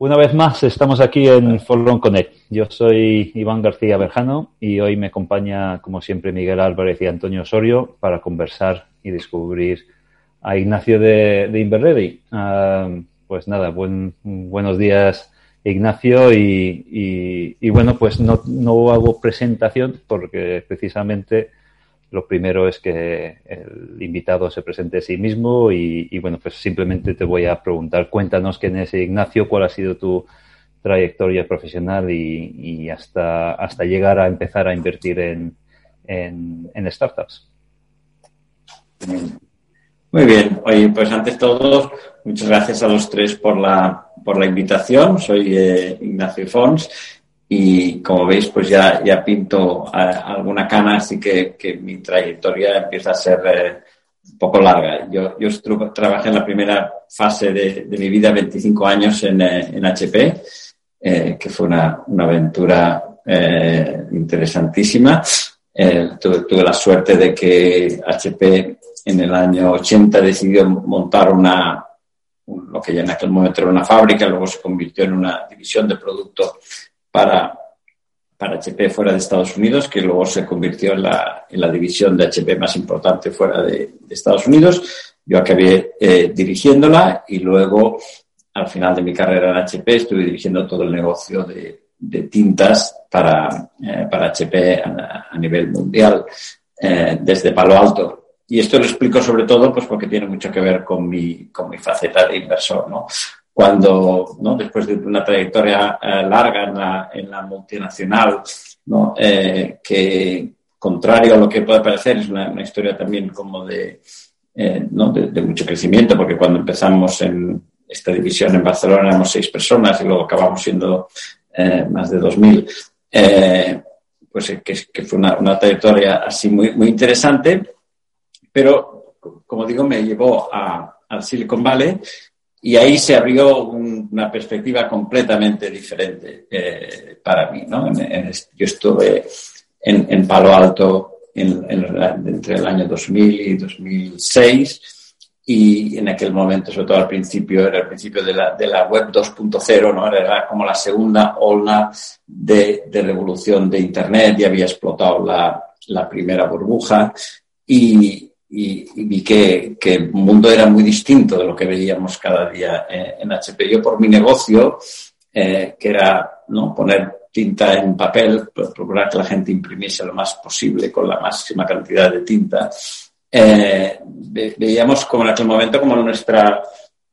Una vez más estamos aquí en Forlón Connect. Yo soy Iván García Berjano y hoy me acompaña, como siempre, Miguel Álvarez y Antonio Osorio para conversar y descubrir a Ignacio de, de ah, pues nada, buenos días Ignacio y, bueno, pues no, no hago presentación porque precisamente lo primero es que el invitado se presente a sí mismo y, bueno, pues simplemente te voy a preguntar, cuéntanos quién es Ignacio, cuál ha sido tu trayectoria profesional y, hasta, hasta llegar a empezar a invertir en, en, startups. Muy bien, oye, pues antes de todo, muchas gracias a los tres por la, por la invitación. Soy eh, Ignacio Fons y como veis, pues ya, ya pinto alguna cana, así que, que, mi trayectoria empieza a ser eh, un poco larga. Yo, yo trabajé en la primera fase de, de mi vida, 25 años en, eh, en HP, eh, que fue una, una aventura eh, interesantísima. Tuve, tuve, la suerte de que HP en el año 80 decidió montar una, lo que ya en aquel momento era una fábrica, luego se convirtió en una división de producto para, para HP fuera de Estados Unidos, que luego se convirtió en la, en la división de HP más importante fuera de, Estados Unidos. Yo acabé eh, dirigiéndola y luego, al final de mi carrera en HP, estuve dirigiendo todo el negocio de, de tintas para, eh, para HP a, nivel mundial eh, desde Palo Alto. Y esto lo explico sobre todo pues porque tiene mucho que ver con mi, con mi faceta de inversor, ¿no? Cuando, ¿no? después de una trayectoria eh, larga en la, en la, multinacional, ¿no? Eh, que contrario a lo que puede parecer, es una, historia también como de, eh, ¿no? de, mucho crecimiento, porque cuando empezamos en esta división en Barcelona éramos seis personas y luego acabamos siendo más de dos mil. pues que, que, fue una, una, trayectoria así muy, muy interesante, pero como digo, me llevó a, al Silicon Valley y ahí se abrió una perspectiva completamente diferente eh, para mí. ¿no? yo estuve en, Palo Alto entre el año 2000 y 2006 y en aquel momento, sobre todo al principio, era el principio de la, de la web 2.0, ¿no? era como la segunda ola de, de, revolución de Internet y había explotado la, la primera burbuja y, y, vi que, que, el mundo era muy distinto de lo que veíamos cada día eh, en HP. Yo por mi negocio, eh, que era ¿no? poner tinta en papel, procurar que la gente imprimiese lo más posible con la máxima cantidad de tinta, eh, veíamos como en aquel momento como nuestra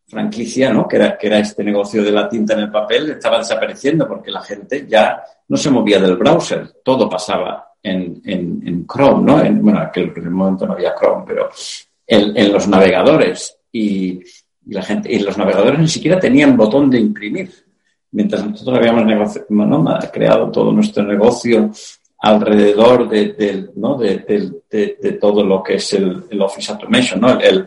franquicia, ¿no? que, era, que era este negocio de la tinta en el papel, estaba desapareciendo porque la gente ya no se movía del browser, todo pasaba en, en, Chrome, ¿no? En, bueno, en momento no había Chrome, pero en, los navegadores. Y, la gente, y los navegadores ni siquiera tenían botón de imprimir. Mientras nosotros habíamos creado todo nuestro negocio alrededor de, ¿no? de, todo lo que es el, Office Automation, ¿no? El, el,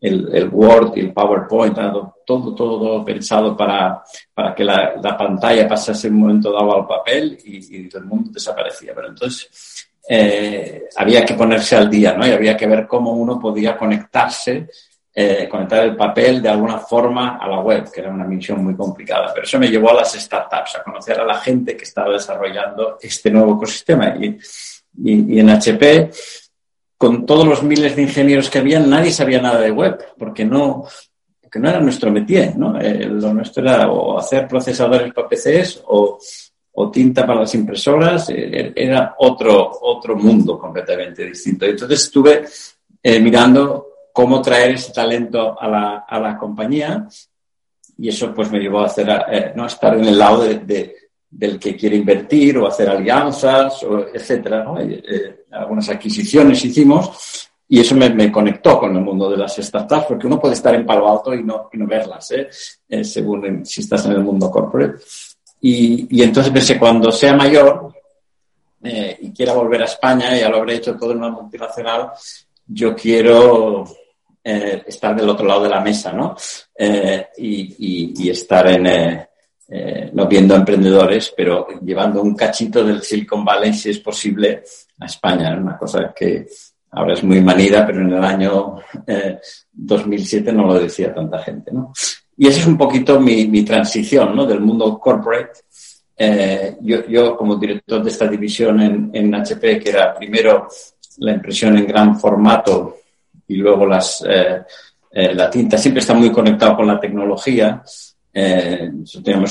Word y el PowerPoint, todo, todo, todo pensado para, para que la, la, pantalla pasase un momento dado al papel y, y todo el mundo desaparecía. Pero entonces eh, había que ponerse al día, ¿no? Y había que ver cómo uno podía conectarse, eh, conectar el papel de alguna forma a la web, que era una misión muy complicada. Pero eso me llevó a las startups, a conocer a la gente que estaba desarrollando este nuevo ecosistema. Y, y, y en HP con todos los miles de ingenieros que había, nadie sabía nada de web, porque no, porque no era nuestro métier, ¿no? Eh, lo nuestro era o hacer procesadores para PCs o, tinta para las impresoras, eh, era otro, otro mundo completamente distinto. Entonces estuve eh, mirando cómo traer ese talento a la, a la compañía y eso pues me llevó a hacer, no estar en el lado de del que quiere invertir o hacer alianzas, o etcétera. Eh, algunas adquisiciones hicimos y eso me, conectó con el mundo de las startups, porque uno puede estar en Palo Alto y no, y verlas, ¿eh? Eh, según si estás en el mundo corporate. Y, y entonces pensé, cuando sea mayor y quiera volver a España, ya lo habré hecho todo en una multinacional, yo quiero estar del otro lado de la mesa, ¿no? Y, y, estar en eh, no viendo emprendedores, pero llevando un cachito del Silicon Valley, si es posible, a España. Una cosa que ahora es muy manida, pero en el año 2007 eh, no lo decía tanta gente. ¿no? y esa es un poquito mi, mi transición ¿no? del mundo corporate. Eh, yo, yo, como director de esta división en, en, HP, que era primero la impresión en gran formato y luego las, la tinta, siempre está muy conectado con la tecnología. Eh,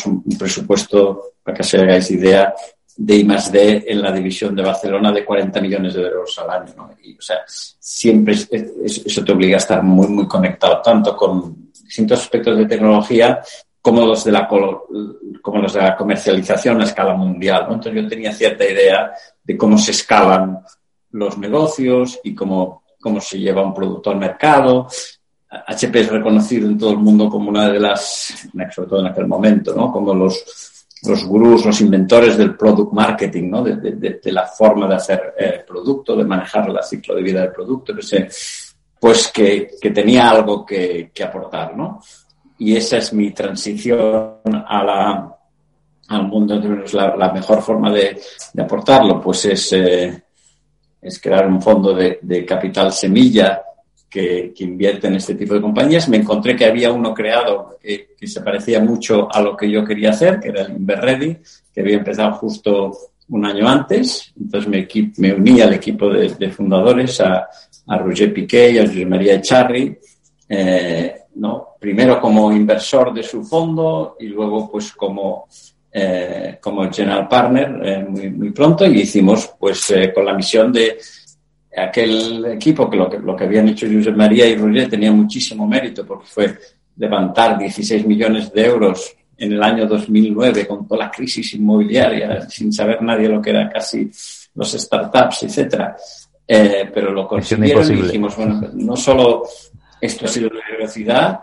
un, presupuesto, para que se hagáis idea, de I más D en la división de Barcelona de 40 millones de euros al año. Y, o sea, siempre es, es, eso te obliga a estar muy, muy conectado, tanto con distintos aspectos de tecnología como los de la, como los de la comercialización a escala mundial. Entonces yo tenía cierta idea de cómo se escalan los negocios y cómo, cómo se lleva un producto al mercado. HP es reconocido en todo el mundo como una de las, sobre todo en aquel momento, ¿no? como los, los gurús, los inventores del product marketing, ¿no? de, de, de la forma de hacer eh, producto, de manejar el ciclo de vida del producto. Pues, pues que, que tenía algo que, que, aportar, ¿no? Y esa es mi transición a la, al mundo. La, la mejor forma de, de, aportarlo, pues es, eh, es crear un fondo de, de capital semilla que, que, invierte en este tipo de compañías. Me encontré que había uno creado que, que, se parecía mucho a lo que yo quería hacer, que era el Inverready, que había empezado justo un año antes. Entonces me, me uní al equipo de, de fundadores, a, a Roger Piqué y a José María Echarri, eh, ¿no? primero como inversor de su fondo y luego pues como, eh, como general partner eh, muy, muy, pronto y hicimos pues eh, con la misión de aquel equipo que lo, que lo que habían hecho José María y Roger tenía muchísimo mérito porque fue levantar 16 millones de euros en el año 2009 con toda la crisis inmobiliaria sin saber nadie lo que eran casi los startups, etcétera eh, pero lo consiguieron y dijimos, bueno, no solo esto ha sido una velocidad,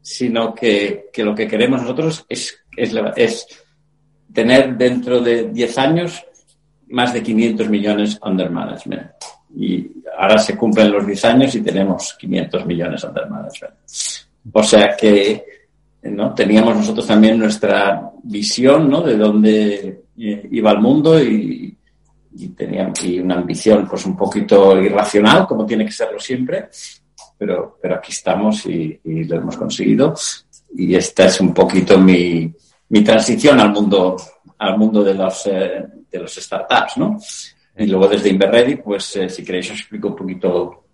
sino que, que, lo que queremos nosotros es, es, es tener dentro de 10 años más de 500 millones under management. Y ahora se cumplen los 10 años y tenemos 500 millones under management. O sea que ¿no? teníamos nosotros también nuestra visión ¿no? de dónde eh, iba el mundo y, y tenía y una ambición pues un poquito irracional, como tiene que serlo siempre, pero, pero aquí estamos y, y lo hemos conseguido. Y esta es un poquito mi, mi transición al mundo, al mundo de los, eh, de los startups, ¿no? Y luego desde Inverready, pues eh, si queréis os explico un poquito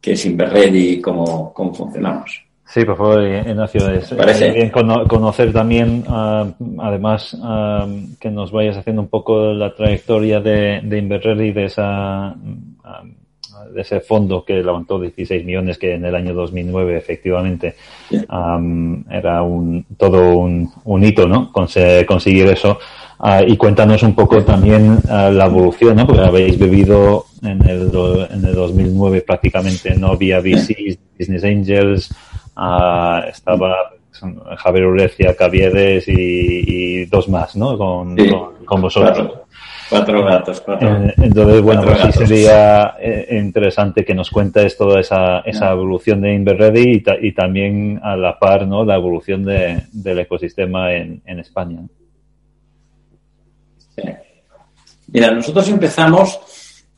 qué es Inverready y cómo, cómo funcionamos. Sí, por favor, Ignacio. Es, ¿Parece? bien conocer también, uh, además, uh, que nos vayas haciendo un poco la trayectoria de, de Inverready, de esa, uh, de ese fondo que levantó 16 millones, que en el año 2009 efectivamente um, era un, todo un, un hito, ¿no? Conse conseguir eso. Y cuéntanos un poco también la evolución, ¿no? Porque habéis vivido en el, en el 2009 prácticamente no había VCs, Business Angels, Uh, estaba Javier Urecia, Caviedes y, y, dos más, ¿no? Con, sí, con, con vosotros. Cuatro, cuatro gatos, cuatro. Eh, entonces, bueno, cuatro sí sería eh, interesante que nos cuentes toda esa, esa evolución de Inverready y, ta y, también a la par, ¿no? La evolución de, del ecosistema en, en España. Mira, nosotros empezamos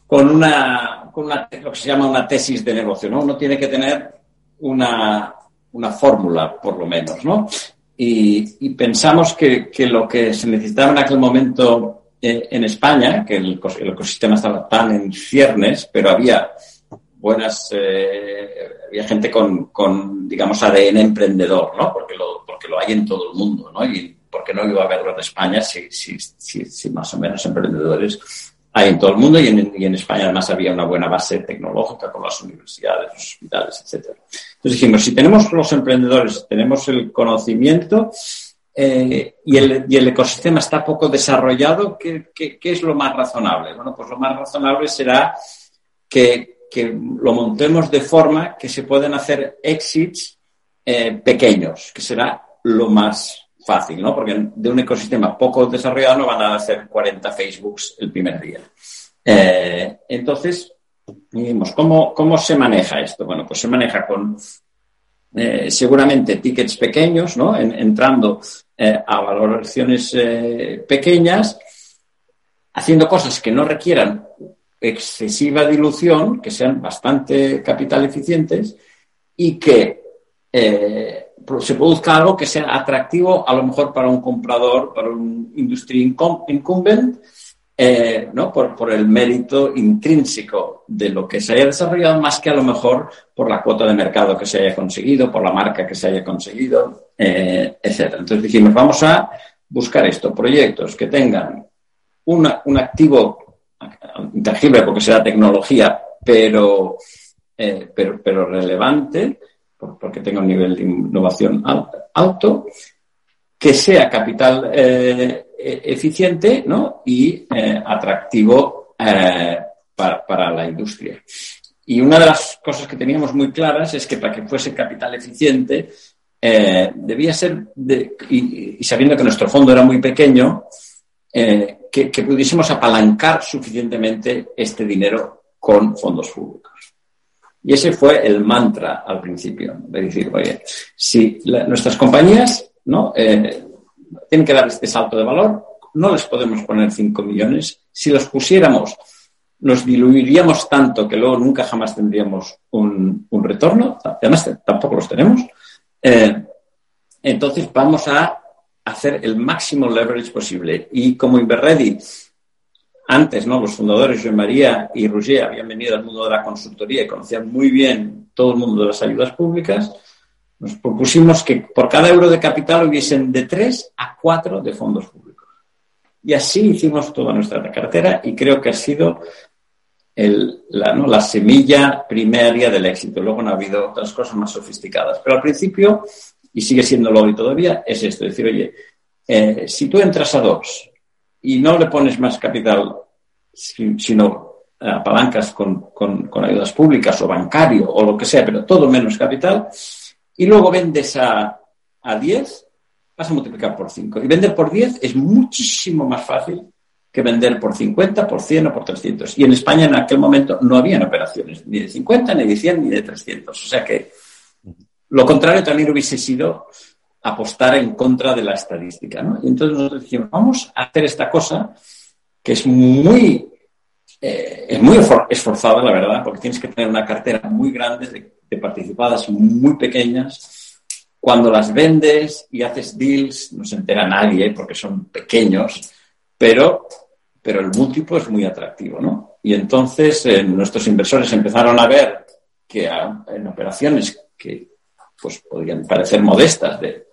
con una, con una, lo que se llama una tesis de negocio, ¿no? Uno tiene que tener una, una fórmula, por lo menos, ¿no? Y, pensamos que, que, lo que se necesitaba en aquel momento eh, en España, que el, el, ecosistema estaba tan en ciernes, pero había buenas, eh, había gente con, con, digamos, ADN emprendedor, ¿no? Porque lo, porque lo hay en todo el mundo, ¿no? Porque no iba a haberlo en España si, más o menos emprendedores hay en todo el mundo y en, España además había una buena base tecnológica con las universidades, los hospitales, etcétera. Entonces dijimos, si tenemos los emprendedores, tenemos el conocimiento eh, y, el, ecosistema está poco desarrollado, ¿qué, ¿qué, qué, es lo más razonable? Bueno, pues lo más razonable será que, lo montemos de forma que se puedan hacer exits eh, pequeños, que será lo más fácil, ¿no? Porque de un ecosistema poco desarrollado no van a hacer 40 Facebooks el primer día. Eh, entonces, dijimos, ¿cómo, ¿cómo se maneja esto? Bueno, pues se maneja con eh, seguramente tickets pequeños, ¿no? En, entrando eh, a valoraciones pequeñas, haciendo cosas que no requieran excesiva dilución, que sean bastante capital eficientes y que se produzca algo que sea atractivo a lo mejor para un comprador, para un industry incumbent, eh, ¿no? Por, por, el mérito intrínseco de lo que se haya desarrollado, más que a lo mejor por la cuota de mercado que se haya conseguido, por la marca que se haya conseguido, eh, etc. Entonces dijimos, vamos a buscar esto, proyectos que tengan un activo intangible, porque sea tecnología, pero, eh, pero, pero relevante, porque tenga un nivel de innovación alto, que sea capital eh, e-, eficiente ¿no? y eh, atractivo eh, para, la industria. Y una de las cosas que teníamos muy claras es que para que fuese capital eficiente debía ser, y, sabiendo que nuestro fondo era muy pequeño, que, que pudiésemos apalancar suficientemente este dinero con fondos públicos. Y ese fue el mantra al principio, de decir, oye, si nuestras compañías ¿no? Eh, tienen que dar este salto de valor, no les podemos poner 5 millones. Si los pusiéramos, nos diluiríamos tanto que luego nunca jamás tendríamos un, retorno, además tampoco los tenemos. Eh, entonces vamos a hacer el máximo leverage posible. Y como Inverready antes, ¿no? Los fundadores, Joan María y Roger, habían venido al mundo de la consultoría y conocían muy bien todo el mundo de las ayudas públicas. Nos propusimos que por cada euro de capital hubiesen de tres a cuatro de fondos públicos. Y así hicimos toda nuestra cartera y creo que ha sido la, semilla primaria del éxito. Luego no ha habido otras cosas más sofisticadas. Pero al principio, y sigue siendo lo hoy todavía, es esto, decir, oye, eh, si tú entras a dos y no le pones más capital, sino eh, apalancas con, con, ayudas públicas o bancario o lo que sea, pero todo menos capital, y luego vendes a, a 10, vas a multiplicar por 5. Y vender por 10 es muchísimo más fácil que vender por 50, por 100 o por 300. Y en España en aquel momento no habían operaciones, ni de 50, ni de 100, ni de 300. O sea que lo contrario también hubiese sido apostar en contra de la estadística. ¿no? Y entonces nosotros dijimos, vamos a hacer esta cosa que es muy, eh, es muy esforzada, la verdad, porque tienes que tener una cartera muy grande de, participadas muy pequeñas. Cuando las vendes y haces deals, no se entera nadie porque son pequeños, pero, pero el múltiplo es muy atractivo, ¿no? Y entonces eh, nuestros inversores empezaron a ver que en operaciones que pues podrían parecer modestas de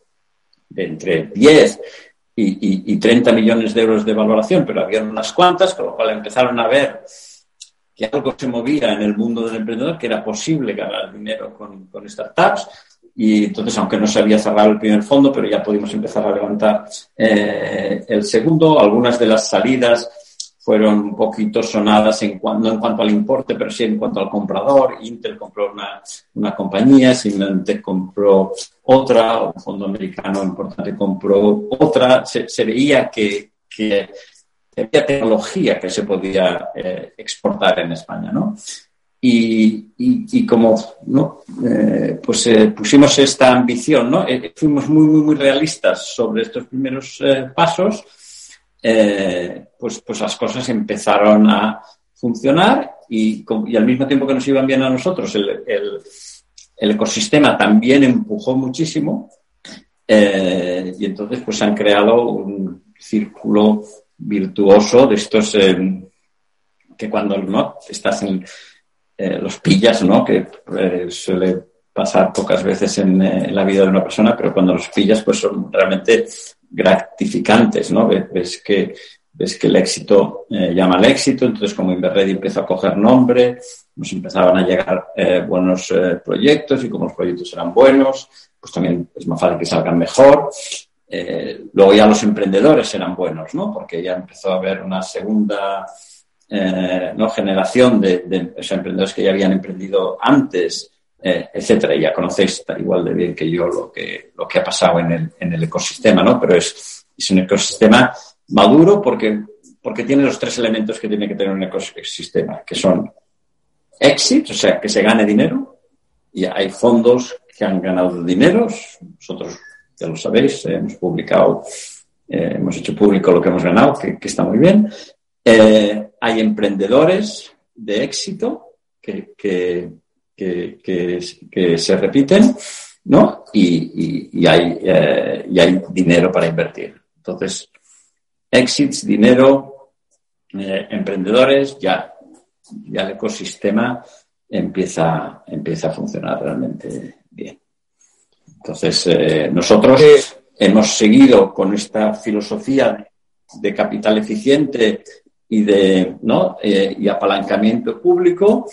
entre 10 y, y, 30 millones de euros de valoración, pero había unas cuantas, con lo cual empezaron a ver que algo se movía en el mundo del emprendedor, que era posible ganar dinero con, con startups. Y entonces, aunque no se había cerrado el primer fondo, pero ya pudimos empezar a levantar eh, el segundo. Algunas de las salidas fueron un poquito sonadas en cuanto, no en cuanto al importe, pero sí en cuanto al comprador. Intel compró una, una compañía, Symantec compró otra, un fondo americano importante compró otra. Se, veía que, que, había tecnología que se podía eh, exportar en España, ¿no? Y, y, como ¿no? Eh, pues eh, pusimos esta ambición, ¿no? fuimos muy, muy, muy realistas sobre estos primeros pasos eh, pues, pues las cosas empezaron a funcionar y, al mismo tiempo que nos iban bien a nosotros, el, ecosistema también empujó muchísimo eh, y entonces pues han creado un círculo virtuoso de estos eh, que cuando no estás en los pillas, ¿no? que suele pasar pocas veces en, en, la vida de una persona, pero cuando los pillas pues son realmente gratificantes, ¿no? Ves que, ves que el éxito eh, llama al éxito, entonces como Inverready empezó a coger nombre, nos empezaban a llegar eh, buenos eh, proyectos y como los proyectos eran buenos, pues también es más fácil que salgan mejor. luego ya los emprendedores eran buenos, ¿no? Porque ya empezó a haber una segunda ¿no? generación de, de emprendedores que ya habían emprendido antes eh, etcétera. Ya conocéis igual de bien que yo lo que, lo que ha pasado en el, en el ecosistema, ¿no? Pero es, es un ecosistema maduro porque, porque tiene los tres elementos que tiene que tener un ecosistema, que son exit, o sea, que se gane dinero, y hay fondos que han ganado dinero, nosotros ya lo sabéis, hemos publicado, eh, hemos hecho público lo que hemos ganado, que, está muy bien. Eh, hay emprendedores de éxito que, que, que, se repiten, ¿no? y, hay, y hay dinero para invertir. Entonces, exits, dinero, emprendedores, ya, ya el ecosistema empieza, empieza a funcionar realmente bien. Entonces, eh, nosotros hemos seguido con esta filosofía de capital eficiente y de ¿no? Eh, y apalancamiento público,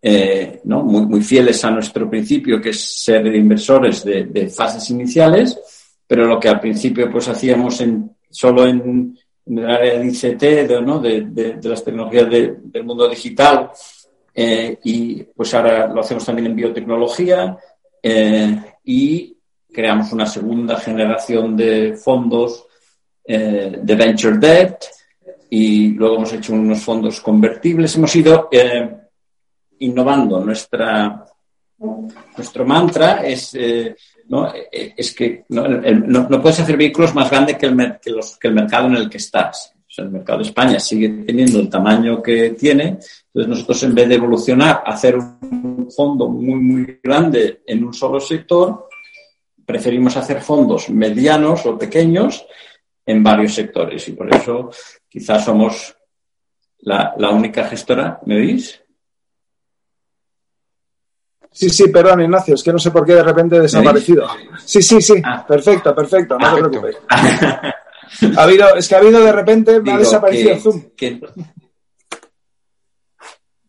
eh, ¿no? muy, fieles a nuestro principio, que es ser inversores de, fases iniciales, pero lo que al principio pues hacíamos en, solo en, el área de ICT, de, ¿no? de, de las tecnologías del mundo digital, eh, y pues ahora lo hacemos también en biotecnología eh, y creamos una segunda generación de fondos de venture debt y luego hemos hecho unos fondos convertibles. Hemos ido innovando. Nuestra, nuestro mantra es, ¿no? es que no, no, puedes hacer vehículos más grandes que el, que, los, que el mercado en el que estás el mercado de España sigue teniendo el tamaño que tiene. Entonces nosotros en vez de evolucionar, hacer un fondo muy, muy grande en un solo sector, preferimos hacer fondos medianos o pequeños en varios sectores. Y por eso quizás somos la, única gestora. ¿Me oís? Sí, sí, perdón, Ignacio, es que no sé por qué de repente he desaparecido. Sí, sí, sí, ah. perfecto, perfecto, no te preocupes. Ha habido, es que ha habido de repente, me ha desaparecido Zoom.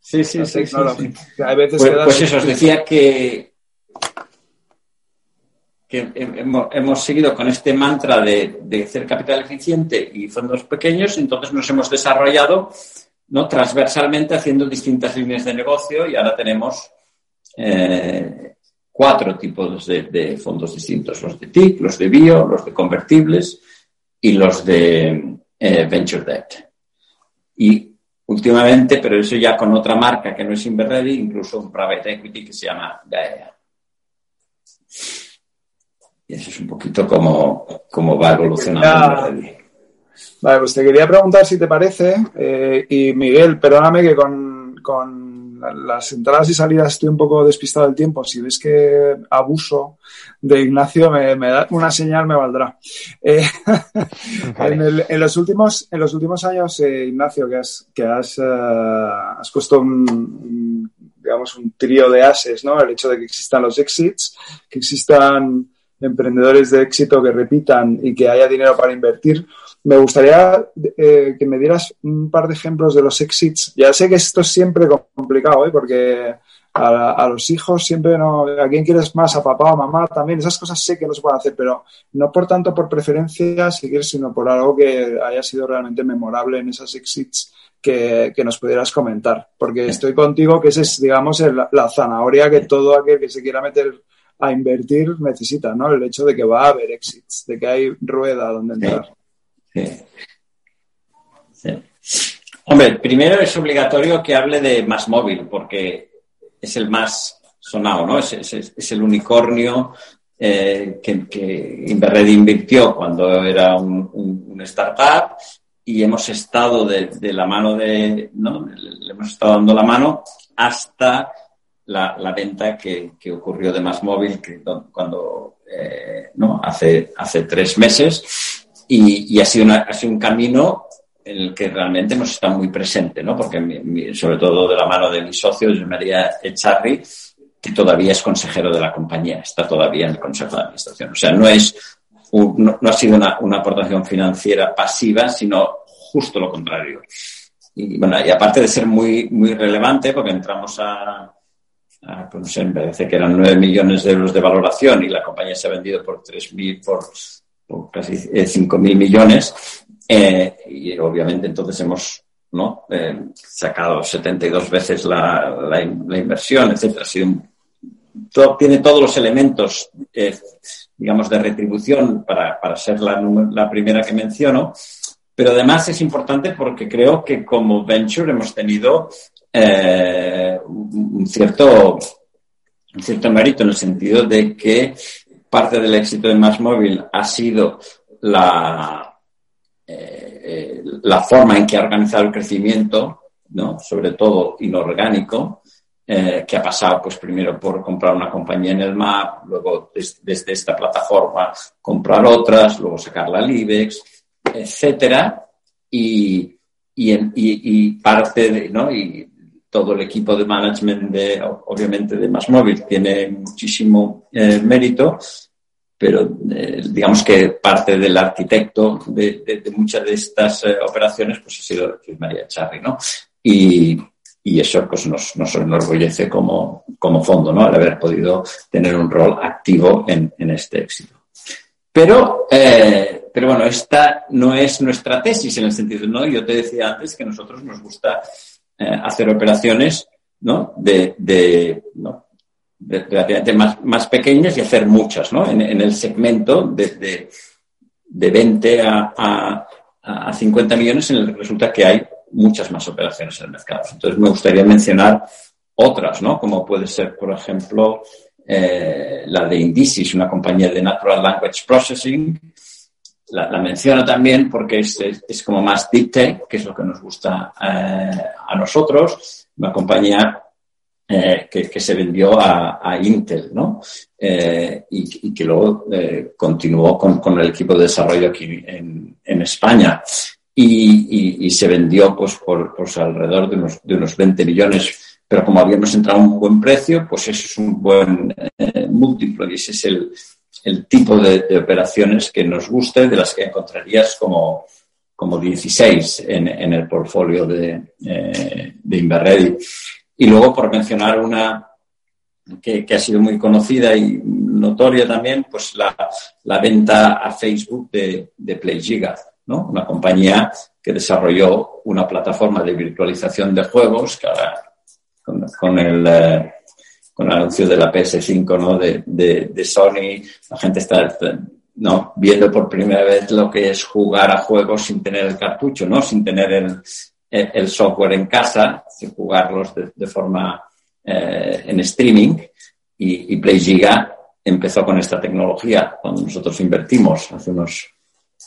Sí, sí, sí. pues, pues eso, os decía que, que hemos, seguido con este mantra de, de, hacer capital eficiente y fondos pequeños, entonces nos hemos desarrollado ¿no? transversalmente haciendo distintas líneas de negocio y ahora tenemos eh, cuatro tipos de, de, fondos distintos, los de TIC, los de bio, los de convertibles y los de eh, Venture Debt. Y últimamente, pero eso ya con otra marca que no es Inverready, incluso un private equity que se llama Gaia. Y eso es un poquito como, va evolucionando Inverready. Vale, pues te quería preguntar si te parece, eh, y Miguel, perdóname que con las entradas y salidas estoy un poco despistado del tiempo. Si ves que abuso de Ignacio, me, da una señal, me valdrá. Eh, en, los últimos, en los últimos años, eh, Ignacio, que has, que has, eh, has puesto un, digamos, un trío de ases, ¿no? El hecho de que existan los exits, que existan emprendedores de éxito que repitan y que haya dinero para invertir. Me gustaría eh, que me dieras un par de ejemplos de los exits. Ya sé que esto es siempre complicado, ¿eh? porque a, los hijos siempre no. ¿A quién quieres más? ¿A papá o a mamá? También esas cosas sé que no se pueden hacer, pero no por tanto por preferencia, si quieres, sino por algo que haya sido realmente memorable en esos exits que, nos pudieras comentar. Porque estoy contigo que esa es, digamos, la zanahoria que todo aquel que se quiera meter a invertir necesita, ¿no? El hecho de que va a haber exits, de que hay rueda donde entrar. Hombre, primero es obligatorio que hable de más móvil, porque es el más sonado, ¿no? Es, el unicornio eh, que, que Inverred invirtió cuando era un, startup y hemos estado de, la mano de, ¿no? Le hemos estado dando la mano hasta la, venta que, ocurrió de Más Móvil que, cuando, eh, ¿no? hace, hace tres meses y, ha, sido ha sido un camino en el que realmente hemos estado muy presente, ¿no? Porque sobre todo de la mano de mi socio, María Echarri, que todavía es consejero de la compañía, está todavía en el Consejo de Administración. O sea, no es no, ha sido una, una, aportación financiera pasiva, sino justo lo contrario. Y bueno, y aparte de ser muy, muy relevante, porque entramos a, pues no sé, me parece que eran 9 millones de euros de valoración y la compañía se ha vendido por 3.000, por por casi 5.000 eh, millones. Eh, y obviamente entonces hemos ¿no? Eh, sacado 72 veces la, la, inversión, etcétera. tiene todos los elementos, digamos, de retribución para, para ser la, la, primera que menciono. Pero además es importante porque creo que como venture hemos tenido un, cierto, un cierto mérito en el sentido de que parte del éxito de Más Móvil ha sido la, eh, eh, la forma en que ha organizado el crecimiento, ¿no? sobre todo inorgánico, eh, que ha pasado pues primero por comprar una compañía en el MAP, luego desde esta plataforma comprar otras, luego sacarla al IBEX, etcétera, y, y, parte de, ¿no? Y todo el equipo de management de, obviamente, de Más Móvil tiene muchísimo eh, mérito, pero eh, digamos que parte del arquitecto de, muchas de estas operaciones pues ha sido María Charri, ¿no? Y, y eso pues, nos, nos enorgullece como, como fondo, ¿no? Al haber podido tener un rol activo en, en este éxito. Pero, eh, pero bueno, esta no es nuestra tesis en el sentido, ¿no? Yo te decía antes que a nosotros nos gusta eh, hacer operaciones, ¿no? De, de, ¿no? de, más, más pequeñas y hacer muchas, ¿no? En, en el segmento de, de, de 20 a, a, a 50 millones en el resulta que hay muchas más operaciones en el mercado. Entonces, me gustaría mencionar otras, ¿no? Como puede ser, por ejemplo, eh, la de Indicis, una compañía de Natural Language Processing. La, menciono también porque es, es, como más deep tech, que es lo que nos gusta eh, a nosotros. Una compañía eh, que, que, se vendió a, a Intel, ¿no? Eh, y, y, que luego eh, continuó con, con, el equipo de desarrollo aquí en, en España y, y, se vendió pues por, pues alrededor de unos, de unos 20 millones. Pero como habíamos entrado a un buen precio, pues eso es un buen múltiplo y ese es el, el tipo de, operaciones que nos guste, de las que encontrarías como, como 16 en, el portfolio de, eh, de Inverready. Y luego, por mencionar una que, ha sido muy conocida y notoria también, pues la, la venta a Facebook de, de PlayGiga una compañía que desarrolló una plataforma de virtualización de juegos que ahora con, el, eh, con el anuncio de la PS5 ¿no? de, de, Sony, la gente está ¿no? viendo por primera vez lo que es jugar a juegos sin tener el cartucho, ¿no? sin tener el, el software en casa, sin jugarlos de, forma eh, en streaming. Y, y PlayGiga empezó con esta tecnología cuando nosotros invertimos hace unos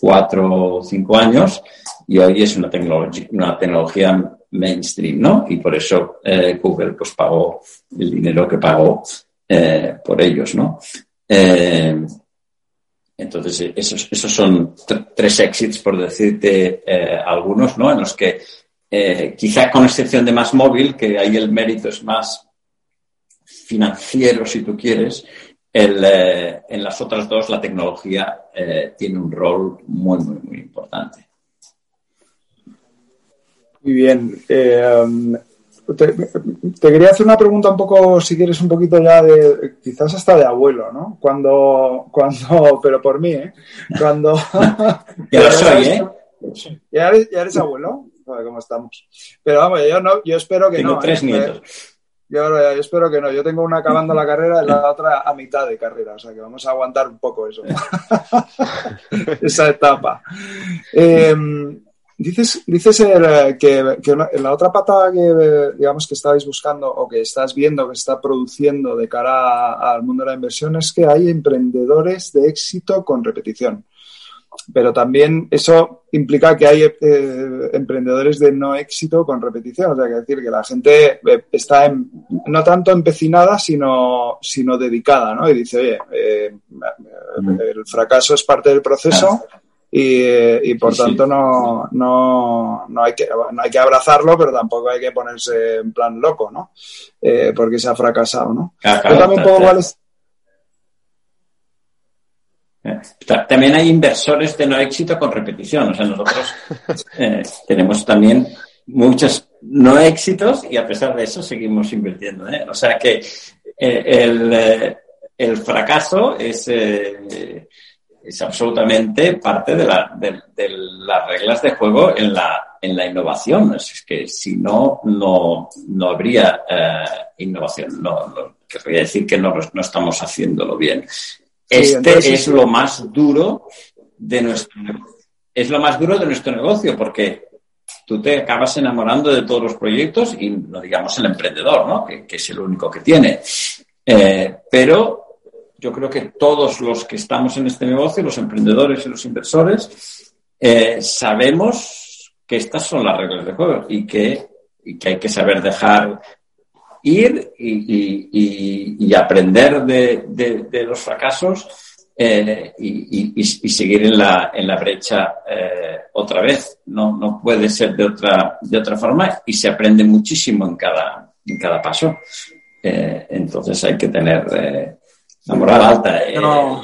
cuatro o cinco años y hoy es una tecnología, una tecnología mainstream, ¿no? Y por eso eh, Google pues pagó el dinero que pagó eh, por ellos, ¿no? Eh, entonces, esos, esos son tres exits, por decirte algunos, ¿no? En los que quizá con excepción de más móvil, que ahí el mérito es más financiero, si tú quieres, el, en las otras dos la tecnología tiene un rol muy, muy, muy importante. Muy bien. Eh, um, te, quería hacer una pregunta un poco, si quieres, un poquito ya de, quizás hasta de abuelo, ¿no? Cuando, cuando, pero por mí, ¿eh? Cuando... ya lo soy, ¿eh? ¿Ya eres, ya eres abuelo? ¿cómo estamos? Pero vamos, yo no, yo espero que Tengo no. tres nietos. Yo, yo, espero que no. Yo tengo una acabando la carrera y la otra a mitad de carrera. O sea que vamos a aguantar un poco eso. Esa etapa. Eh, dices dices eh, que, que, en la otra pata que digamos que estáis buscando o que estás viendo que está produciendo de cara al mundo de la inversión es que hay emprendedores de éxito con repetición pero también eso implica que hay eh, emprendedores de no éxito con repetición. O sea, que decir que la gente eh, está no tanto empecinada, sino, sino dedicada, ¿no? Y dice, oye, eh, el fracaso es parte del proceso y, y por tanto no, no, no, hay que, no hay que abrazarlo, pero tampoco hay que ponerse en plan loco, ¿no? porque se ha fracasado, ¿no? Claro, también puedo también hay inversores de no éxito con repetición. O sea, nosotros eh, tenemos también muchos no éxitos y a pesar de eso seguimos invirtiendo. ¿eh? O sea que eh, el, el, fracaso es, es absolutamente parte de, la, de, las reglas de juego en la, en la innovación. Es que si no, no, no habría innovación. No, no, querría decir que no, no estamos haciéndolo bien. Este es lo más duro de nuestro es lo más duro de nuestro negocio porque tú te acabas enamorando de todos los proyectos y no digamos el emprendedor, ¿no? Que, es el único que tiene. Eh, pero yo creo que todos los que estamos en este negocio, los emprendedores y los inversores, eh, sabemos que estas son las reglas de juego y que, hay que saber dejar ir y, aprender de, los fracasos eh, y, seguir en la, brecha eh, otra vez. No, no puede ser de otra, de otra forma y se aprende muchísimo en cada, en cada paso. Entonces hay que tener la moral alta.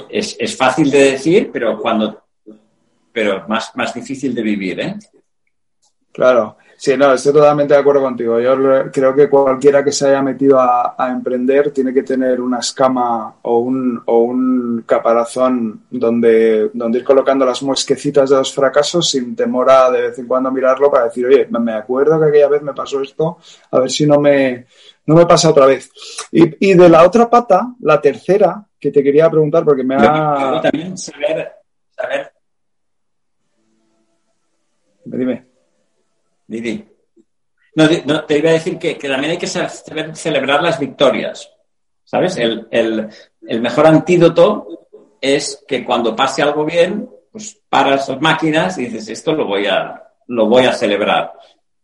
Es, es, fácil de decir, pero cuando pero más, más difícil de vivir, ¿eh? Claro. Sí, no, estoy totalmente de acuerdo contigo. Yo creo que cualquiera que se haya metido a, emprender tiene que tener una escama o un, o un caparazón donde, donde ir colocando las muesquecitas de los fracasos sin temor a de vez en cuando mirarlo para decir, oye, me acuerdo que aquella vez me pasó esto, a ver si no me, no me pasa otra vez. Y, y de la otra pata, la tercera, que te quería preguntar porque me ha... también saber, saber... Dime. Didi. No, te iba a decir que, también hay que celebrar las victorias. ¿Sabes? El, mejor antídoto es que cuando pase algo bien, pues paras las máquinas y dices, esto lo voy a, lo voy a celebrar.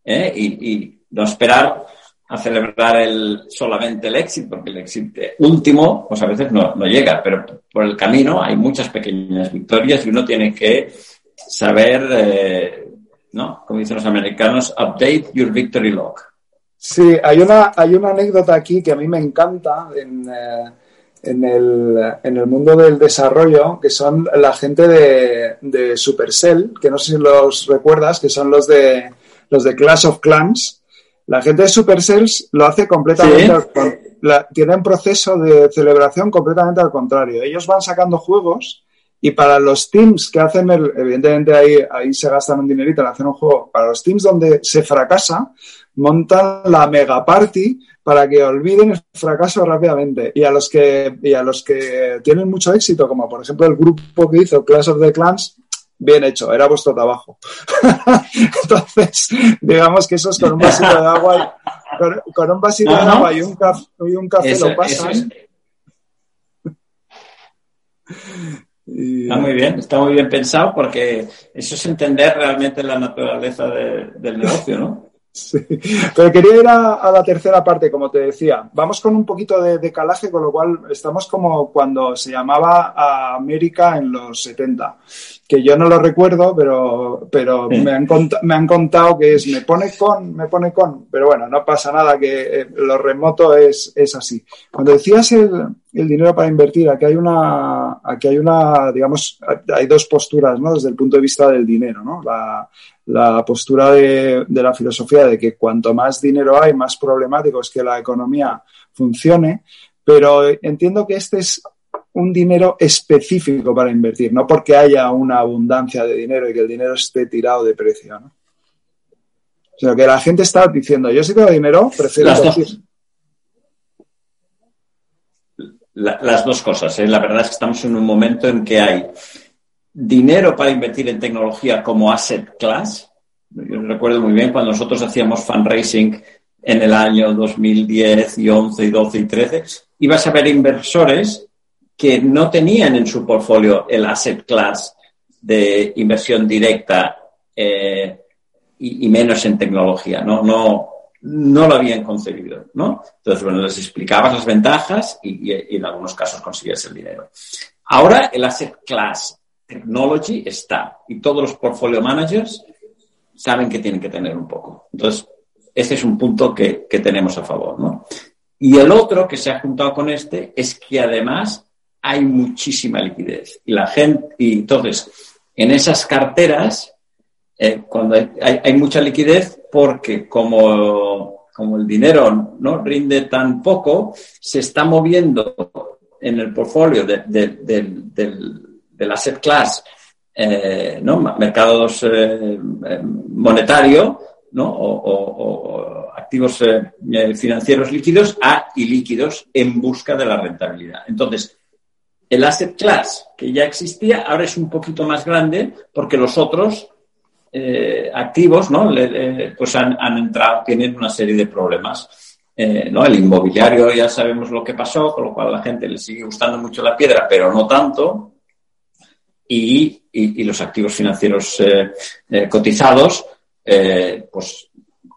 ¿eh? Y, no esperar a celebrar el, solamente el éxito, porque el éxito último, pues a veces no, llega, pero por el camino hay muchas pequeñas victorias y uno tiene que saber eh, ¿no? Como dicen los americanos, update your victory log. Sí, hay una, hay una anécdota aquí que a mí me encanta en, eh, en, el, en el mundo del desarrollo, que son la gente de, de, Supercell, que no sé si los recuerdas, que son los de, los de Clash of Clans. La gente de Supercell lo hace completamente, tiene un proceso de celebración completamente al contrario. Ellos van sacando juegos y para los teams que hacen el, evidentemente ahí, ahí se gastan un dinerito en hacer un juego, para los teams donde se fracasa, montan la mega party para que olviden el fracaso rápidamente. Y a los que, y a los que tienen mucho éxito, como por ejemplo el grupo que hizo Clash of the Clans, bien hecho, era vuestro trabajo. Entonces, digamos que eso es con un vasito de agua, con, un vasito de agua y un, café, y un café lo pasan. Está muy bien, está muy bien pensado porque eso es entender realmente la naturaleza del negocio, ¿no? Sí, pero quería ir a, la tercera parte, como te decía. Vamos con un poquito de, calaje, con lo cual estamos como cuando se llamaba a América en los 70, que yo no lo recuerdo, pero, pero me, han me han contado que es me pone con, me pone con, pero bueno, no pasa nada, que eh, lo remoto es, es así. Cuando decías el, el dinero para invertir, aquí hay una, aquí hay una, digamos, hay dos posturas, ¿no? Desde el punto de vista del dinero, ¿no? La, la postura de, la filosofía de que cuanto más dinero hay, más problemático es que la economía funcione, pero entiendo que este es un dinero específico para invertir, no porque haya una abundancia de dinero y que el dinero esté tirado de precio, ¿no? Sino que la gente está diciendo, yo si tengo dinero, prefiero invertir. las dos cosas. ¿eh? La verdad es que estamos en un momento en que hay dinero para invertir en tecnología como asset class. Yo recuerdo muy bien cuando nosotros hacíamos fundraising en el año 2010 y 11 y 12 y 13, ibas a ver inversores que no tenían en su portfolio el asset class de inversión directa eh, y, menos en tecnología. No, no, no lo habían concebido, ¿no? Entonces, bueno, les explicabas las ventajas y, y en algunos casos conseguías el dinero. Ahora el asset class technology está y todos los portfolio managers saben que tienen que tener un poco. Entonces, ese es un punto que, tenemos a favor, ¿no? Y el otro que se ha juntado con este es que además hay muchísima liquidez. Y la gente, y entonces, en esas carteras, eh, cuando hay, mucha liquidez, porque como, como el dinero no rinde tan poco, se está moviendo en el portfolio del del asset class, eh, ¿no? mercados eh, monetario ¿no? o, activos eh, financieros líquidos a ilíquidos en busca de la rentabilidad. Entonces, el asset class que ya existía ahora es un poquito más grande porque los otros activos ¿no? pues han, entrado, tienen una serie de problemas. ¿no? El inmobiliario ya sabemos lo que pasó, con lo cual a la gente le sigue gustando mucho la piedra, pero no tanto y, los activos financieros eh, eh, cotizados, eh, pues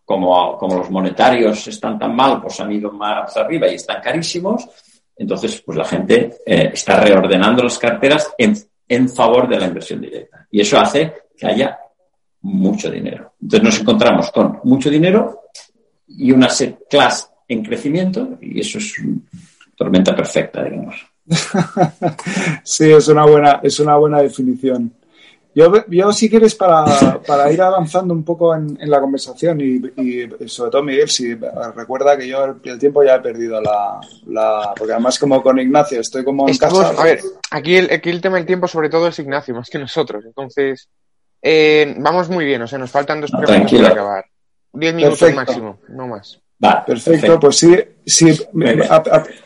como, como los monetarios están tan mal, pues han ido más arriba y están carísimos. Entonces, pues la gente eh, está reordenando las carteras en, en favor de la inversión directa. Y eso hace que haya mucho dinero. Entonces nos encontramos con mucho dinero y una set class en crecimiento y eso es tormenta perfecta, digamos. sí, es una buena, es una buena definición. Yo, yo si quieres, para, para ir avanzando un poco en, la conversación y, sobre todo Miguel, si recuerda que yo el, tiempo ya he perdido la, la, Porque además como con Ignacio estoy como en casa... A ver, aquí el, aquí el tema del tiempo sobre todo es Ignacio, más que nosotros. Entonces, eh, vamos muy bien, o sea, nos faltan dos preguntas para acabar. Diez minutos máximo, no más perfecto. pues sí, sí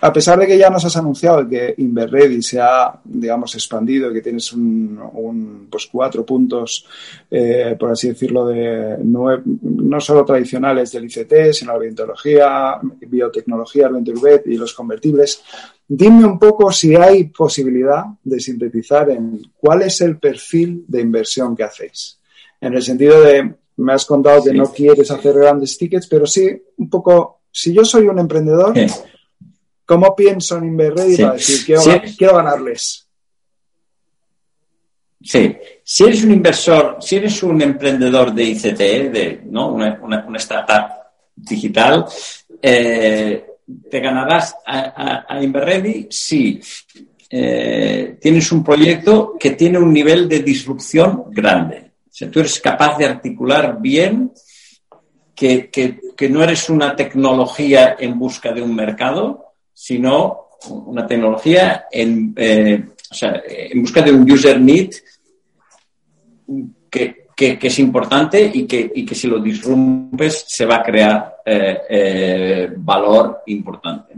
a, pesar de que ya nos has anunciado que Inverready se ha, digamos, expandido, que tienes un, pues cuatro puntos, eh, por así decirlo, de no solo tradicionales del ICT, sino la biotecnología, biotecnología, el Venture y los convertibles. Dime un poco si hay posibilidad de sintetizar en cuál es el perfil de inversión que hacéis. En el sentido de, me has contado que no quieres hacer grandes tickets, pero sí un poco, si yo soy un emprendedor, ¿cómo pienso en Inverready para decir, quiero, ganarles? Sí, si eres un inversor, si eres un emprendedor de ICT, de ¿no? una, startup digital, eh, te ganarás a, a, Inverready si eh, tienes un proyecto que tiene un nivel de disrupción grande sea, tú eres capaz de articular bien que, no eres una tecnología en busca de un mercado, sino una tecnología en, eh, en busca de un user need que, es importante y que, que, si lo disrumpes se va a crear eh, eh, valor importante.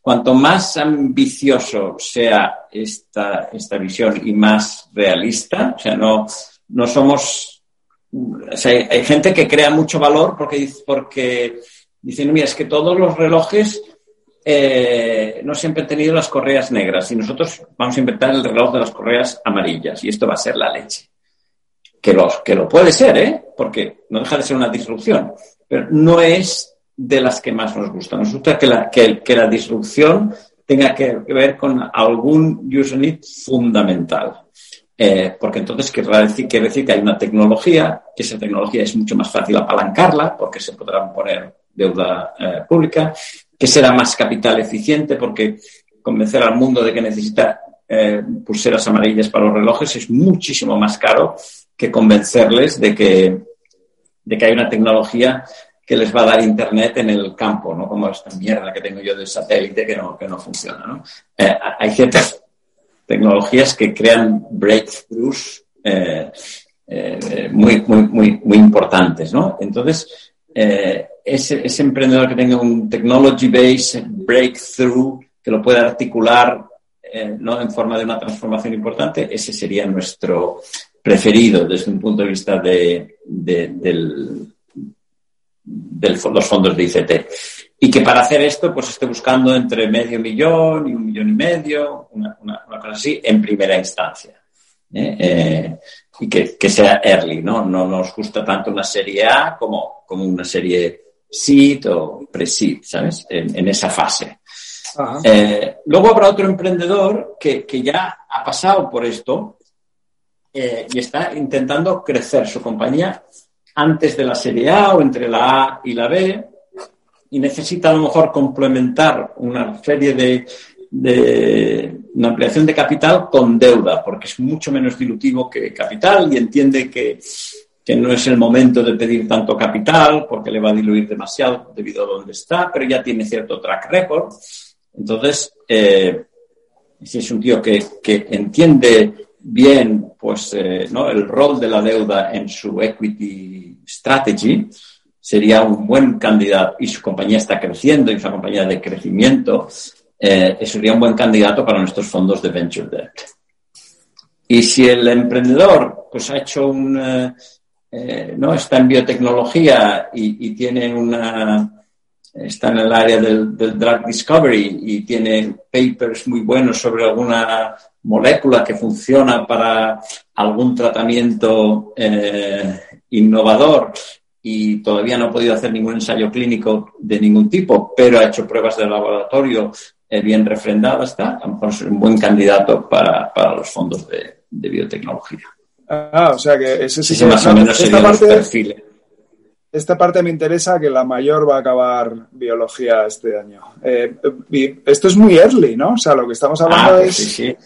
Cuanto más ambicioso sea esta, esta visión y más realista, o sea, no, no somos... hay gente que crea mucho valor porque, porque dicen, mira, es que todos los relojes eh, no siempre han tenido las correas negras y nosotros vamos a inventar el reloj de las correas amarillas y esto va a ser la leche. Que, los, que lo puede ser, ¿eh? Porque no deja de ser una disrupción, pero no es de las que más nos gusta. Nos gusta que la, que, que la disrupción tenga que ver con algún user need fundamental. Eh, porque entonces quiere decir, decir que hay una tecnología, que esa tecnología es mucho más fácil apalancarla, porque se podrán poner deuda eh, pública, que será más capital eficiente, porque convencer al mundo de que necesita eh, pulseras amarillas para los relojes es muchísimo más caro que convencerles de que, de que hay una tecnología que les va a dar internet en el campo, ¿no? Como esta mierda que tengo yo de satélite que no, que no funciona, ¿no? hay ciertas tecnologías que crean breakthroughs eh, eh, muy, muy, muy, muy importantes, ¿no? Entonces, eh, ese, emprendedor que tenga un technology base breakthrough, que lo pueda articular ¿no? en forma de una transformación importante, ese sería nuestro preferido desde un punto de vista de, del, los fondos de ICT y que para hacer esto pues esté buscando entre medio millón y un millón y medio, una, cosa así, en primera instancia. ¿eh? Eh, y que, sea early, ¿no? No nos gusta tanto una serie A como, como una serie seed o pre-seed, ¿sabes? En, esa fase. Eh, luego habrá otro emprendedor que, que, ya ha pasado por esto y está intentando crecer su compañía antes de la serie A o entre la A y la B y necesita a lo mejor complementar una serie de, de una ampliación de capital con deuda, porque es mucho menos dilutivo que capital y entiende que, que, no es el momento de pedir tanto capital porque le va a diluir demasiado debido a dónde está, pero ya tiene cierto track record. Entonces, eh, si es un tío que, que entiende bien pues, eh, ¿no? el rol de la deuda en su equity strategy, sería un buen candidato y su compañía está creciendo y es compañía de crecimiento, eh, sería un buen candidato para nuestros fondos de venture debt. Y si el emprendedor pues ha hecho un, eh, eh, no está en biotecnología y, tiene una está en el área del, drug discovery y tiene papers muy buenos sobre alguna molécula que funciona para algún tratamiento innovador y todavía no ha podido hacer ningún ensayo clínico de ningún tipo, pero ha hecho pruebas de laboratorio eh, bien refrendadas, está, a lo mejor es un buen candidato para, los fondos de, biotecnología. Ah, o sea que ese sí, más o menos serían los perfiles. Esta parte me interesa que la mayor va a acabar biología este año. Eh, esto es muy early, ¿no? O sea, lo que estamos hablando ah, pues es. Sí, sí.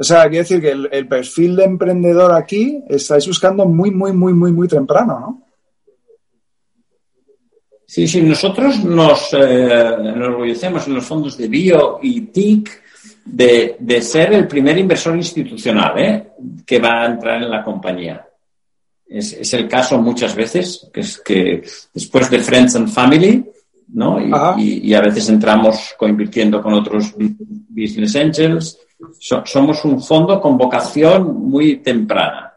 O sea, quiere decir que el, perfil de emprendedor aquí estáis buscando muy, muy, muy, muy, muy temprano, ¿no? Sí, sí, nosotros nos, eh, enorgullecemos en los fondos de bio y TIC de, de ser el primer inversor institucional ¿eh? que va a entrar en la compañía. Es, el caso muchas veces, que es que después de Friends and Family, ¿no? Y, a veces entramos coinvirtiendo con otros business angels. somos un fondo con vocación muy temprana.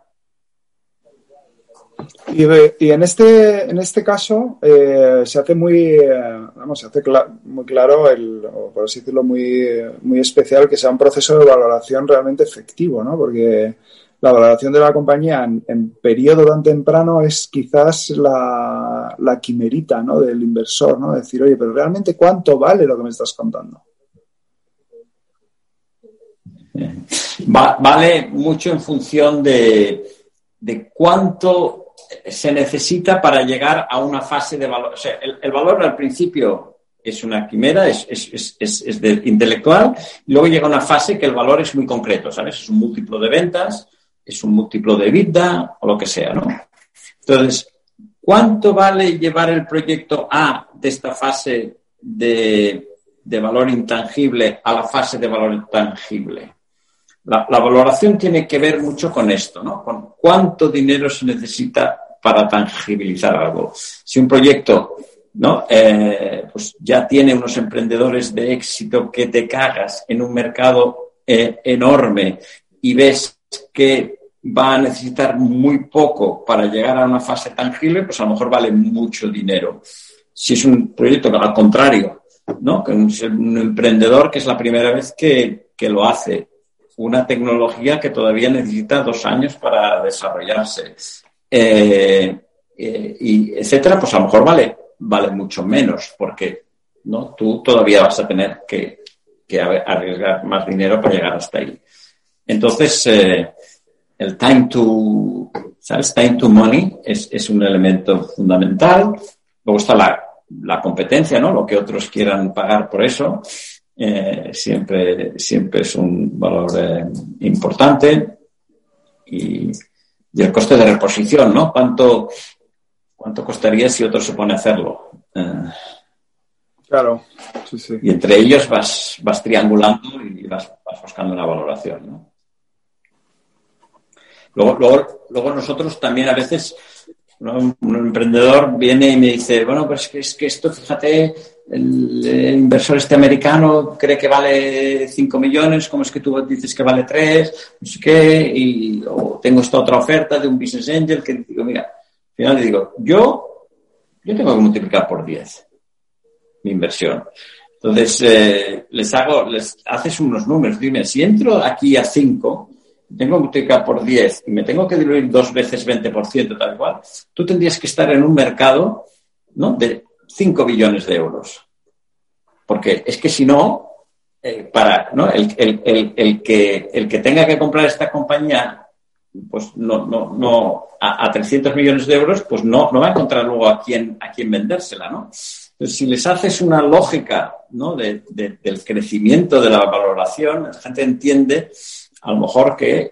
Y, en este en este caso eh, se hace muy eh, vamos se hace muy claro el o por así decirlo muy muy especial que sea un proceso de valoración realmente efectivo no porque la valoración de la compañía en, periodo tan temprano es quizás la, la, quimerita ¿no? del inversor, ¿no? Decir, oye, pero realmente cuánto vale lo que me estás contando. vale mucho en función de, de, cuánto se necesita para llegar a una fase de valor. El, valor al principio es una quimera, es, de intelectual, y luego llega una fase que el valor es muy concreto, ¿sabes? Es un múltiplo de ventas, es un múltiplo de vida o lo que sea, ¿no? Entonces, ¿cuánto vale llevar el proyecto A de esta fase de, valor intangible a la fase de valor tangible? La, valoración tiene que ver mucho con esto, ¿no? Con cuánto dinero se necesita para tangibilizar algo. Si un proyecto ¿no? Eh, pues ya tiene unos emprendedores de éxito que te cagas en un mercado eh, enorme y ves que va a necesitar muy poco para llegar a una fase tangible, pues a lo mejor vale mucho dinero. Si es un proyecto al contrario, ¿no? Que es un emprendedor que es la primera vez que, lo hace, una tecnología que todavía necesita dos años para desarrollarse, eh, eh, y etcétera, pues a lo mejor vale, vale mucho menos, porque ¿no? tú todavía vas a tener que, arriesgar más dinero para llegar hasta ahí. Entonces, eh, el time to, ¿sabes? Time to money es, un elemento fundamental. Luego está la, competencia, ¿no? Lo que otros quieran pagar por eso. Eh, siempre, siempre es un valor eh, importante. Y, el coste de reposición, ¿no? ¿Cuánto, cuánto costaría si otro se pone a hacerlo? Eh, claro, sí, sí. Y entre ellos vas, vas triangulando y vas, vas buscando una valoración, ¿no? Luego, luego, nosotros también a veces, un emprendedor viene y me dice, bueno, pues es que esto, fíjate, el, inversor este americano cree que vale 5 millones, ¿cómo es que tú dices que vale 3? No sé qué, y o tengo esta otra oferta de un business angel que digo, mira, al final le digo, yo, yo tengo que multiplicar por 10 mi inversión. Entonces, eh, les hago, les haces unos números, dime, si entro aquí a 5, tengo multiplicar por 10 y me tengo que diluir dos veces 20%, tal cual, tú tendrías que estar en un mercado ¿no? de 5 billones de euros. Porque es que si no, eh, para ¿no? El, que, el que tenga que comprar esta compañía pues no, no, no a, 300 millones de euros, pues no, no va a encontrar luego a quién, a quién vendérsela, ¿no? Entonces, si les haces una lógica ¿no? del crecimiento de la valoración, la gente entiende a lo mejor que,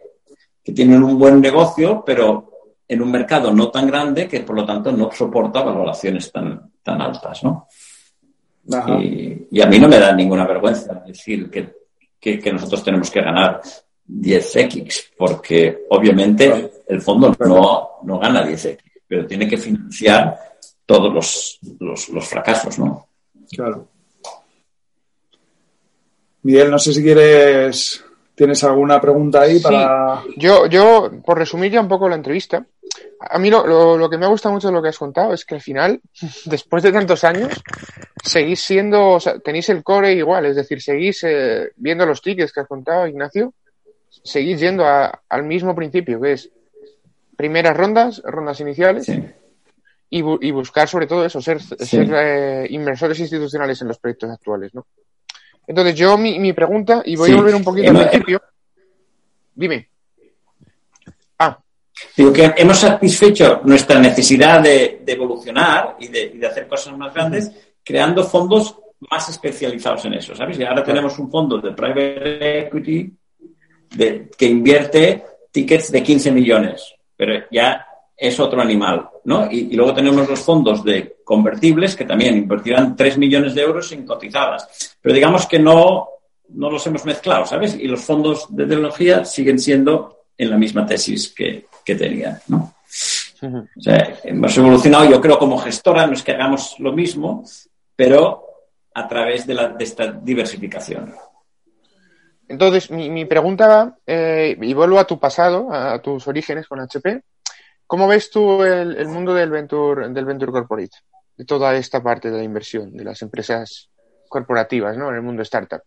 tienen un buen negocio, pero en un mercado no tan grande que por lo tanto no soporta valoraciones tan, tan altas, ¿no? Y, a mí no me da ninguna vergüenza decir que, nosotros tenemos que ganar 10x, porque obviamente el fondo no, no gana 10x, pero tiene que financiar todos los, los, los fracasos, ¿no? Claro. Miguel, no sé si quieres ¿Tienes alguna pregunta ahí para...? Yo, yo, por resumir ya un poco la entrevista, a mí lo, lo, que me ha gustado mucho de lo que has contado es que al final, después de tantos años, seguís siendo, o sea, tenéis el core igual, es decir, seguís eh, viendo los tickets que has contado, Ignacio, seguís yendo al mismo principio, que es primeras rondas, rondas iniciales, y, buscar sobre todo eso, ser, ser eh, inversores institucionales en los proyectos actuales, ¿no? Entonces yo mi, pregunta, y voy a volver un poquito al principio, dime. Ah. Digo que hemos satisfecho nuestra necesidad de, evolucionar y de, hacer cosas más grandes creando fondos más especializados en eso, ¿sabes? Y ahora tenemos un fondo de private equity que invierte tickets de 15 millones, pero ya es otro animal, ¿no? Y, luego tenemos los fondos de convertibles que también invertirán 3 millones de euros en cotizadas. Pero digamos que no, no los hemos mezclado, ¿sabes? Y los fondos de tecnología siguen siendo en la misma tesis que, que tenían, ¿no? O sea, hemos evolucionado, yo creo, como gestora, no es que hagamos lo mismo, pero a través de, la, de esta diversificación. Entonces, mi, mi pregunta eh, y vuelvo a tu pasado, a tus orígenes con HP. ¿Cómo ves tú el, mundo del venture, del venture corporate? De toda esta parte de la inversión, de las empresas corporativas, ¿no? En el mundo startup.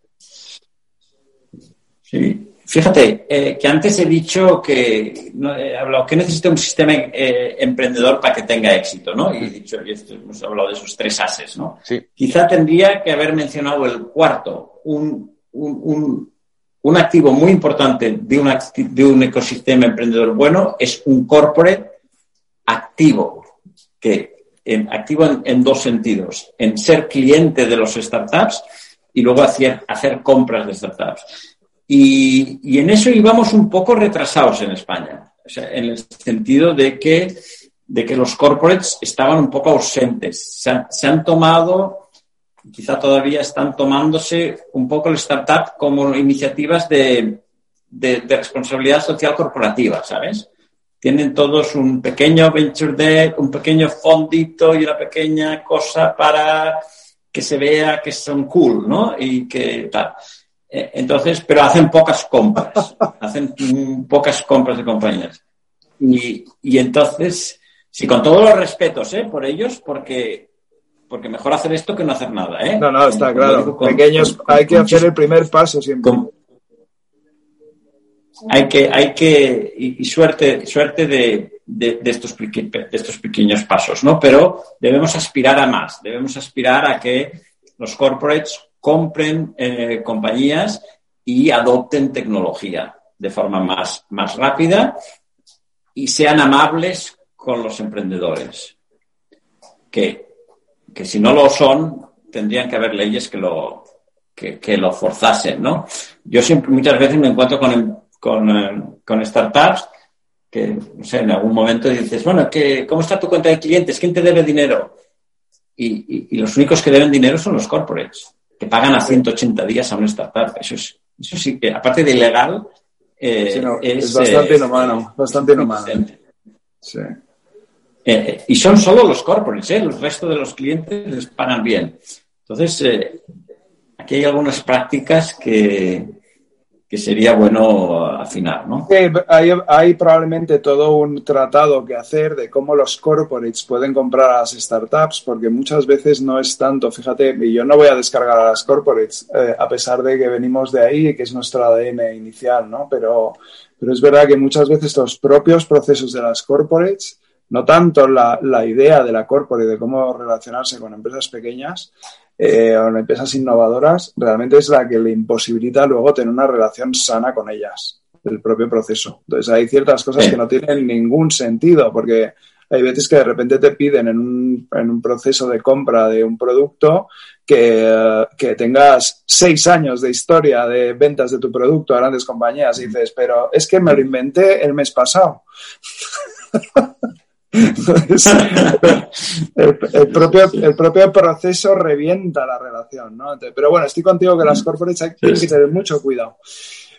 Sí. Fíjate, eh, que antes he dicho que he hablado que necesita un sistema eh, emprendedor para que tenga éxito, ¿no? Y he dicho, hemos hablado de esos tres ases, ¿no? Sí. Quizá tendría que haber mencionado el cuarto, un, un activo muy importante de, de un ecosistema emprendedor bueno es un corporate activo, que en, activo en, dos sentidos, en ser cliente de los startups y luego hacer, hacer compras de startups. Y, en eso íbamos un poco retrasados en España, en el sentido de que, de que los corporates estaban un poco ausentes. Se han, tomado, quizá todavía están tomándose un poco el startup como iniciativas de, de responsabilidad social corporativa, ¿sabes? Tienen todos un pequeño venture debt, un pequeño fondito y una pequeña cosa para que se vea que son cool, ¿no? Y que tal. Eh, entonces, pero hacen pocas compras, hacen pocas compras de compañías. Y, y entonces, sí, con todos los respetos, ¿eh? Por ellos, porque porque mejor hacer esto que no hacer nada, ¿eh? No, no, está claro. Pequeños, hay que hacer el primer paso siempre hay que, hay que, y, suerte, suerte de, de, estos, de estos pequeños pasos, ¿no? Pero debemos aspirar a más, debemos aspirar a que los corporates compren eh, compañías y adopten tecnología de forma más, más rápida y sean amables con los emprendedores. Que, que si no lo son, tendrían que haber leyes que lo, que, lo forzasen, ¿no? Yo siempre, muchas veces me encuentro con, em, con, eh, con startups que, no sé, en algún momento dices, bueno, ¿qué, ¿cómo está tu cuenta de clientes? ¿Quién te debe dinero? Y, los únicos que deben dinero son los corporates, que pagan a 180 días a una startup. Eso, es, eso sí que, aparte de ilegal, eh, es, bastante eh, inhumano, bastante inhumano. Sí. y son solo los corporates, ¿eh? el resto de los clientes les pagan bien. Entonces, aquí hay algunas prácticas que, que sería bueno afinar, ¿no? Hay, probablemente todo un tratado que hacer de cómo los corporates pueden comprar a las startups, porque muchas veces no es tanto, fíjate, yo no voy a descargar a las corporates, eh, a pesar de que venimos de ahí y que es nuestro ADN inicial, ¿no? Pero, pero es verdad que muchas veces los propios procesos de las corporates no tanto la, la, idea de la corporate de cómo relacionarse con empresas pequeñas, eh, o en empresas innovadoras, realmente es la que le imposibilita luego tener una relación sana con ellas, del propio proceso. Entonces hay ciertas cosas que no tienen ningún sentido, porque hay veces que de repente te piden en un, en un proceso de compra de un producto que, que, tengas seis años de historia de ventas de tu producto a grandes compañías y dices, pero es que me lo inventé el mes pasado. el, propio, el propio proceso revienta la relación, ¿no? pero bueno, estoy contigo que las corporates hay que tener mucho cuidado.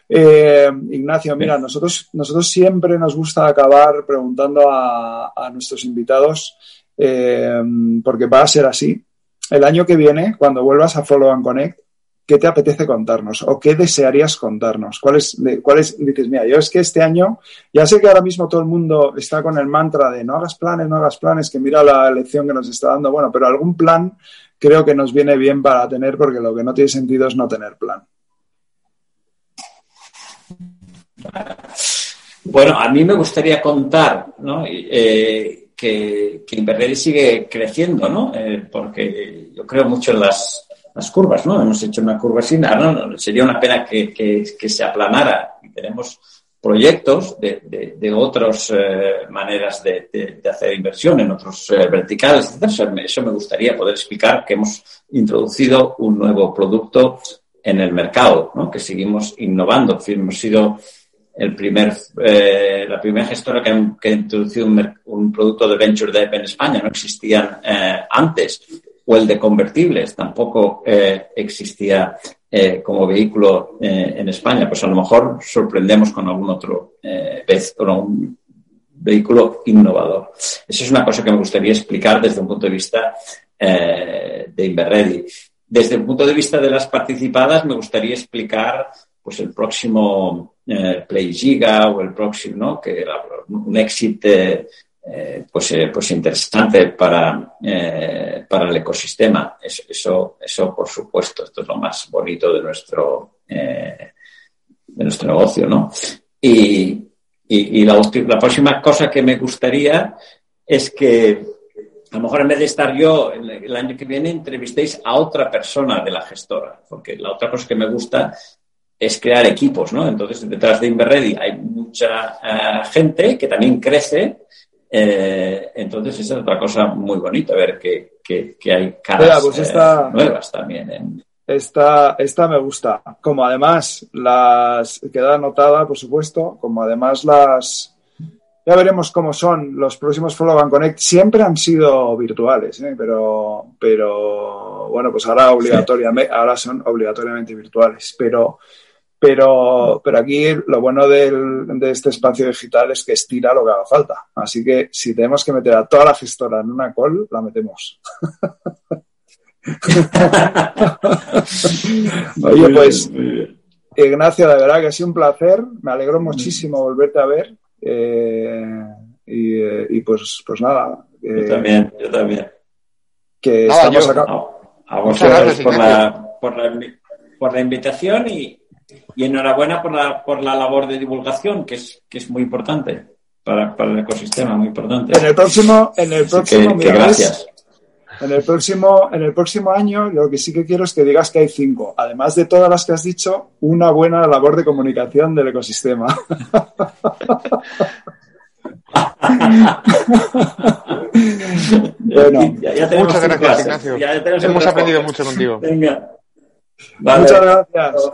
Eh, Ignacio, mira, nosotros, nosotros siempre nos gusta acabar preguntando a, nuestros invitados, eh, porque va a ser así. El año que viene, cuando vuelvas a Follow and Connect, ¿qué te apetece contarnos o qué desearías contarnos? ¿Cuál es, cuál es, dices, mira, yo es que este año, ya sé que ahora mismo todo el mundo está con el mantra de no hagas planes, no hagas planes, que mira la lección que nos está dando, bueno, pero algún plan creo que nos viene bien para tener porque lo que no tiene sentido es no tener plan. Bueno, a mí me gustaría contar, ¿no? Eh, que, que sigue creciendo, ¿no? Eh, porque yo creo mucho en las, las curvas, ¿no? Hemos hecho una curva sin. Sería una pena que, que, se aplanara. Tenemos proyectos de, de, otras eh, maneras de, de, hacer inversión en otros eh, verticales, Eso Eso me gustaría poder explicar que hemos introducido un nuevo producto en el mercado, ¿no? que seguimos innovando. Hemos sido el primer, eh, la primera gestora que, ha introducido un, producto de Venture Debt en España. No existían eh, antes. O el de convertibles tampoco eh, existía eh, como vehículo eh, en España. Pues a lo mejor sorprendemos con algún otro con un vehículo innovador. Eso es una cosa que me gustaría explicar desde un punto de vista de Inverready. Desde el punto de vista de las participadas, me gustaría explicar pues el próximo Play Giga o el próximo, ¿no? Que era un éxito eh, pues, eh, pues interesante para, para el ecosistema. Eso, eso, por supuesto, esto es lo más bonito de nuestro, de nuestro negocio, ¿no? Y, y, la, la próxima cosa que me gustaría es que a lo mejor en vez de estar yo el, año que viene, entrevistéis a otra persona de la gestora, porque la otra cosa que me gusta es crear equipos, ¿no? Entonces, detrás de Inverready hay mucha eh, gente que también crece. Eh, entonces, esa es otra cosa muy bonita, ver que, que, hay caras pues eh, nuevas también. Esta, esta me gusta. Como además las queda anotada, por supuesto, como además las ya veremos cómo son los próximos Follow and Connect. Siempre han sido virtuales, pero, pero bueno, pues ahora obligatoriamente, ahora son obligatoriamente virtuales. Pero pero, pero aquí lo bueno del, de este espacio digital es que estira lo que haga falta. Así que si tenemos que meter a toda la gestora en una call, la metemos. Oye, pues, Ignacio, de verdad que ha sido un placer. Me alegro muchísimo volverte a ver. Eh, y, pues, pues nada. yo también, yo también. Que estamos acá. A, vosotros por la, por, la, por la invitación y, y enhorabuena por la, por la labor de divulgación, que es, que es muy importante para, para el ecosistema, muy importante. En el próximo, en el próximo, gracias. En el próximo, en el próximo año, lo que sí que quiero es que digas que hay cinco. Además de todas las que has dicho, una buena labor de comunicación del ecosistema. bueno, ya, Muchas gracias, Ignacio. Hemos aprendido mucho contigo. Venga. Muchas gracias.